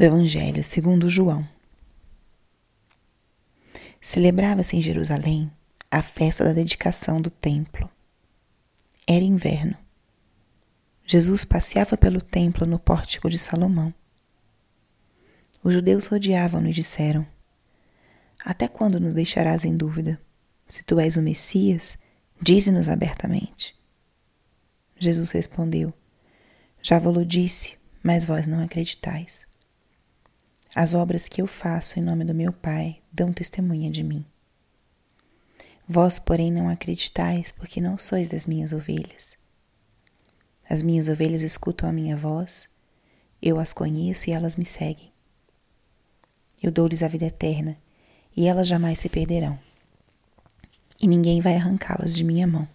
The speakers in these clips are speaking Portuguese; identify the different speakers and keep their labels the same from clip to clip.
Speaker 1: do Evangelho segundo João. Celebrava-se em Jerusalém a festa da dedicação do templo. Era inverno. Jesus passeava pelo templo no pórtico de Salomão. Os judeus rodeavam-no e disseram: Até quando nos deixarás em dúvida? Se tu és o Messias, dize-nos abertamente. Jesus respondeu: Já vos disse, mas vós não acreditais. As obras que eu faço em nome do meu Pai dão testemunha de mim. Vós, porém, não acreditais, porque não sois das minhas ovelhas. As minhas ovelhas escutam a minha voz, eu as conheço e elas me seguem. Eu dou-lhes a vida eterna, e elas jamais se perderão, e ninguém vai arrancá-las de minha mão.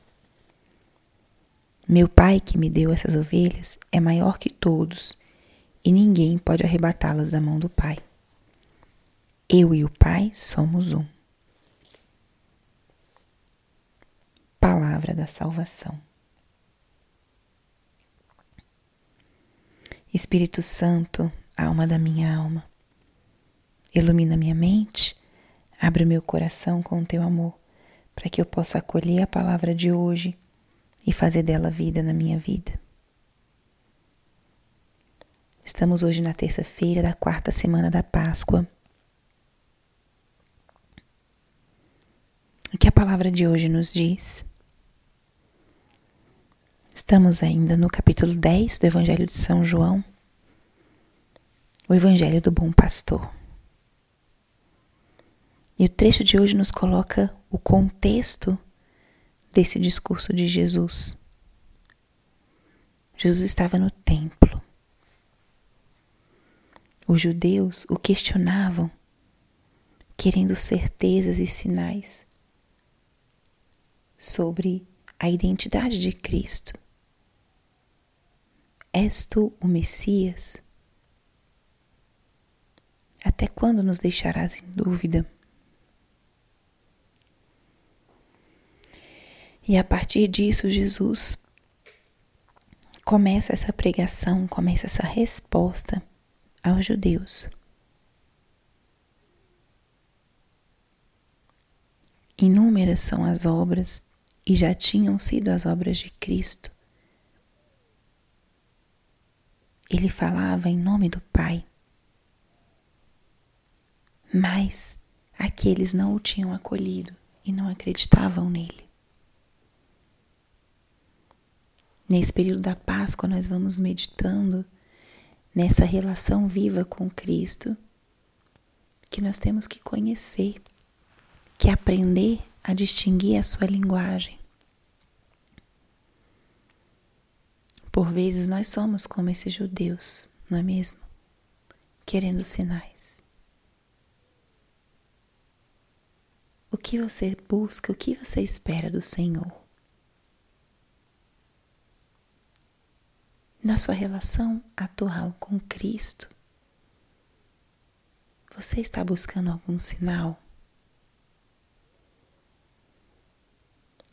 Speaker 1: Meu Pai que me deu essas ovelhas é maior que todos e ninguém pode arrebatá-las da mão do Pai. Eu e o Pai somos um. Palavra da Salvação. Espírito Santo, alma da minha alma, ilumina minha mente, abre o meu coração com o teu amor, para que eu possa acolher a palavra de hoje e fazer dela vida na minha vida. Estamos hoje na terça-feira da quarta semana da Páscoa. O que a palavra de hoje nos diz? Estamos ainda no capítulo 10 do Evangelho de São João, o Evangelho do Bom Pastor. E o trecho de hoje nos coloca o contexto desse discurso de Jesus. Jesus estava no templo. Os judeus o questionavam, querendo certezas e sinais sobre a identidade de Cristo. És tu o Messias? Até quando nos deixarás em dúvida? E a partir disso, Jesus começa essa pregação, começa essa resposta aos judeus. Inúmeras são as obras e já tinham sido as obras de Cristo. Ele falava em nome do Pai, mas aqueles não o tinham acolhido e não acreditavam nele. Nesse período da Páscoa, nós vamos meditando nessa relação viva com Cristo que nós temos que conhecer, que aprender a distinguir a sua linguagem. Por vezes nós somos como esses judeus, não é mesmo? Querendo sinais. O que você busca, o que você espera do Senhor? Na sua relação atual com Cristo? Você está buscando algum sinal?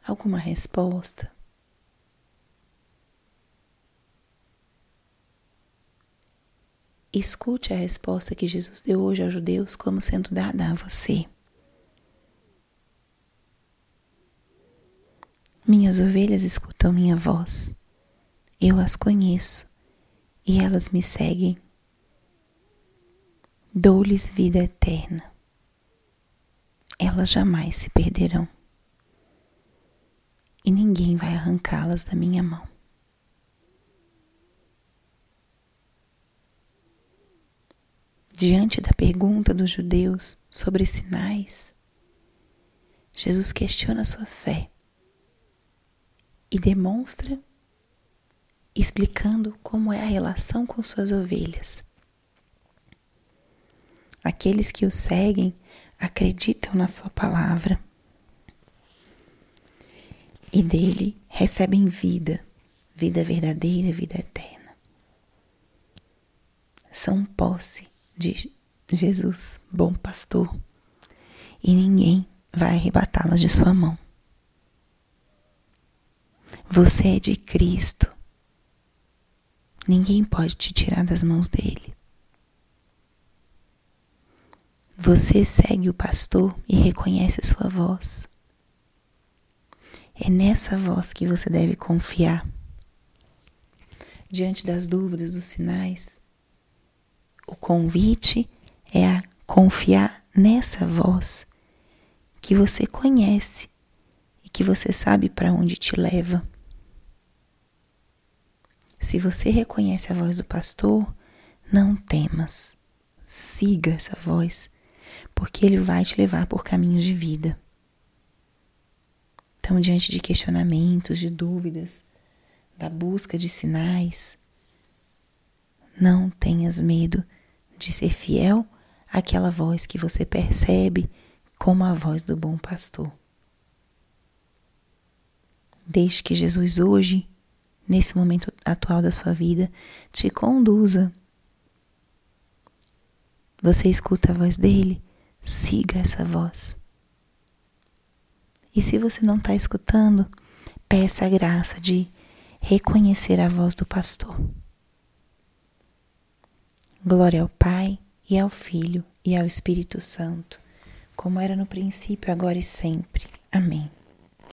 Speaker 1: Alguma resposta? Escute a resposta que Jesus deu hoje aos judeus como sendo dada a você. Minhas ovelhas escutam minha voz. Eu as conheço e elas me seguem. Dou-lhes vida eterna. Elas jamais se perderão e ninguém vai arrancá-las da minha mão. Diante da pergunta dos judeus sobre sinais, Jesus questiona sua fé e demonstra explicando como é a relação com suas ovelhas. Aqueles que o seguem acreditam na sua palavra e dele recebem vida, vida verdadeira, vida eterna. São posse de Jesus, bom pastor, e ninguém vai arrebatá-las de sua mão. Você é de Cristo Ninguém pode te tirar das mãos dele. Você segue o pastor e reconhece a sua voz. É nessa voz que você deve confiar. Diante das dúvidas, dos sinais, o convite é a confiar nessa voz que você conhece e que você sabe para onde te leva. Se você reconhece a voz do pastor, não temas. Siga essa voz, porque ele vai te levar por caminhos de vida. Então, diante de questionamentos, de dúvidas, da busca de sinais, não tenhas medo de ser fiel àquela voz que você percebe como a voz do bom pastor. Deixe que Jesus hoje, nesse momento atual da sua vida, te conduza. Você escuta a voz dele? Siga essa voz. E se você não está escutando, peça a graça de reconhecer a voz do pastor. Glória ao Pai, e ao Filho, e ao Espírito Santo, como era no princípio, agora e sempre. Amém.